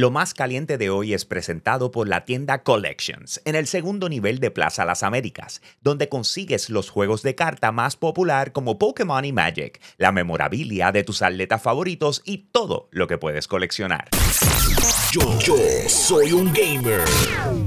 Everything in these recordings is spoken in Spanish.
Lo más caliente de hoy es presentado por la tienda Collections, en el segundo nivel de Plaza Las Américas, donde consigues los juegos de carta más popular como Pokémon y Magic, la memorabilia de tus atletas favoritos y todo lo que puedes coleccionar. Yo, yo soy un gamer.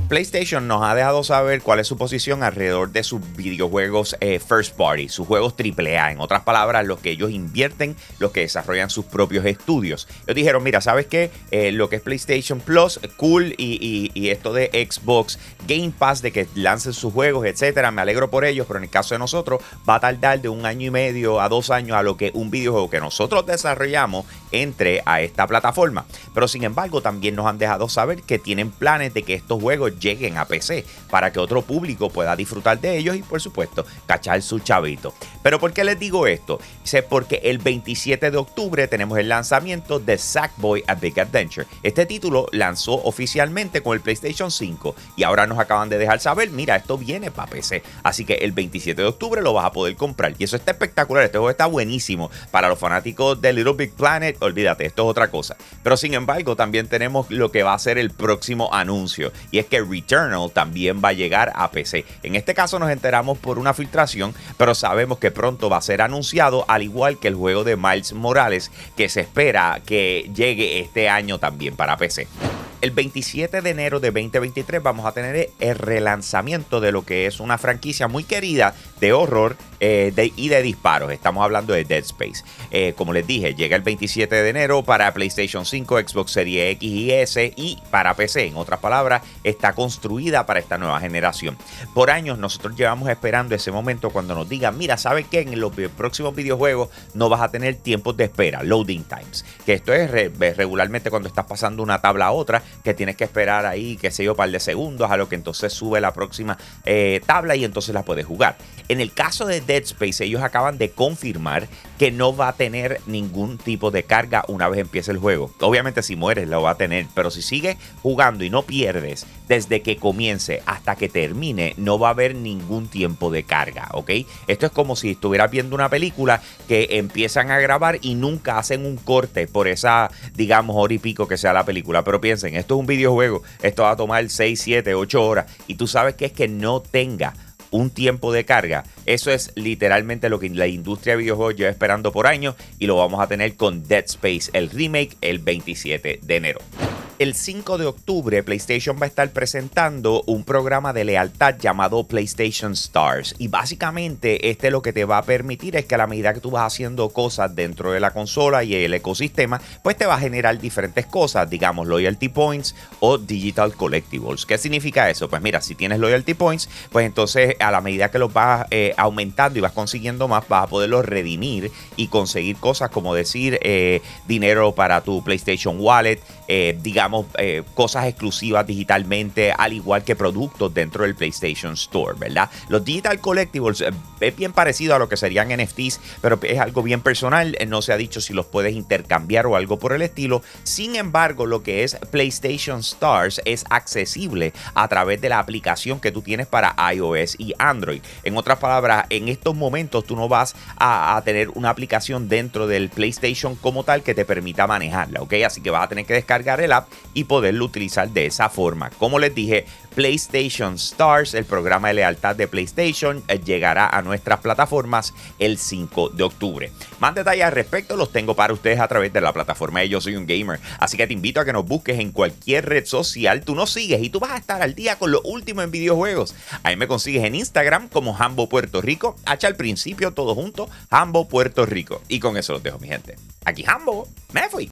PlayStation nos ha dejado saber cuál es su posición alrededor de sus videojuegos eh, first party, sus juegos AAA, en otras palabras, los que ellos invierten, los que desarrollan sus propios estudios. Ellos dijeron, mira, ¿sabes qué? Eh, lo que es PlayStation Plus, cool, y, esto de Xbox, Game Pass, de que lancen sus juegos, etcétera, me alegro por ellos, pero en el caso de nosotros, va a tardar de un año y medio a dos años a lo que un videojuego que nosotros desarrollamos entre a esta plataforma. Pero sin embargo, también nos han dejado saber que tienen planes de que estos juegos lleguen a PC para que otro público pueda disfrutar de ellos y, por supuesto, cachar su chavito. Pero ¿por qué les digo esto? Sé porque el 27 de octubre tenemos el lanzamiento de Sackboy A Big Adventure. Este título lanzó oficialmente con el PlayStation 5 y ahora nos acaban de dejar saber, mira, esto viene para PC. Así que el 27 de octubre lo vas a poder comprar. Y eso está espectacular, este juego está buenísimo. Para los fanáticos de Little Big Planet, olvídate, esto es otra cosa. Pero sin embargo, también tenemos lo que va a ser el próximo anuncio. Y es que Returnal también va a llegar a PC. En este caso nos enteramos por una filtración, pero sabemos que pronto va a ser anunciado, al igual que el juego de Miles Morales, que se espera que llegue este año también para PC el 27 de enero de 2023 vamos a tener el relanzamiento de lo que es una franquicia muy querida de horror eh, y de disparos. Estamos hablando de Dead Space. Eh, como les dije, llega el 27 de enero para PlayStation 5, Xbox Series X y S y para PC. En otras palabras, está construida para esta nueva generación. Por años nosotros llevamos esperando ese momento cuando nos digan, mira, ¿sabes qué? En los próximos videojuegos no vas a tener tiempos de espera, loading times. Que esto es regularmente cuando estás pasando una tabla a otra, que tienes que esperar ahí, qué sé yo, par de segundos, a lo que entonces sube la próxima eh, tabla y entonces la puedes jugar. En el caso de Dead Space, ellos acaban de confirmar que no va a tener ningún tipo de carga una vez empiece el juego. Obviamente si mueres lo va a tener, pero si sigues jugando y no pierdes desde que comience hasta que termine, no va a haber ningún tiempo de carga, ¿ok? Esto es como si estuvieras viendo una película que empiezan a grabar y nunca hacen un corte por esa, digamos, hora y pico que sea la película. Pero piensen, esto es un videojuego, esto va a tomar 6, 7, 8 horas y tú sabes que es que no tenga un tiempo de carga. Eso es literalmente lo que la industria de videojuegos lleva esperando por años y lo vamos a tener con Dead Space, el remake, el 27 de enero el 5 de octubre PlayStation va a estar presentando un programa de lealtad llamado PlayStation Stars. Y básicamente este lo que te va a permitir es que a la medida que tú vas haciendo cosas dentro de la consola y el ecosistema, pues te va a generar diferentes cosas, digamos loyalty points o digital collectibles. ¿Qué significa eso? Pues mira, si tienes loyalty points, pues entonces a la medida que los vas eh, aumentando y vas consiguiendo más, vas a poderlos redimir y conseguir cosas como decir eh, dinero para tu PlayStation Wallet, eh, digamos, eh, cosas exclusivas digitalmente, al igual que productos dentro del PlayStation Store, ¿verdad? Los Digital Collectibles eh, es bien parecido a lo que serían NFTs, pero es algo bien personal. No se ha dicho si los puedes intercambiar o algo por el estilo. Sin embargo, lo que es PlayStation Stars es accesible a través de la aplicación que tú tienes para iOS y Android. En otras palabras, en estos momentos tú no vas a, tener una aplicación dentro del PlayStation como tal que te permita manejarla, ¿ok? Así que vas a tener que descargar cargar el app y poderlo utilizar de esa forma. Como les dije, PlayStation Stars, el programa de lealtad de PlayStation, eh, llegará a nuestras plataformas el 5 de octubre. Más detalles al respecto los tengo para ustedes a través de la plataforma de Yo Soy un Gamer. Así que te invito a que nos busques en cualquier red social. Tú nos sigues y tú vas a estar al día con lo último en videojuegos. Ahí me consigues en Instagram como Hambo Puerto Rico. Hacha al principio todo junto, Hambo Puerto Rico. Y con eso los dejo, mi gente. Aquí Hambo, me fui.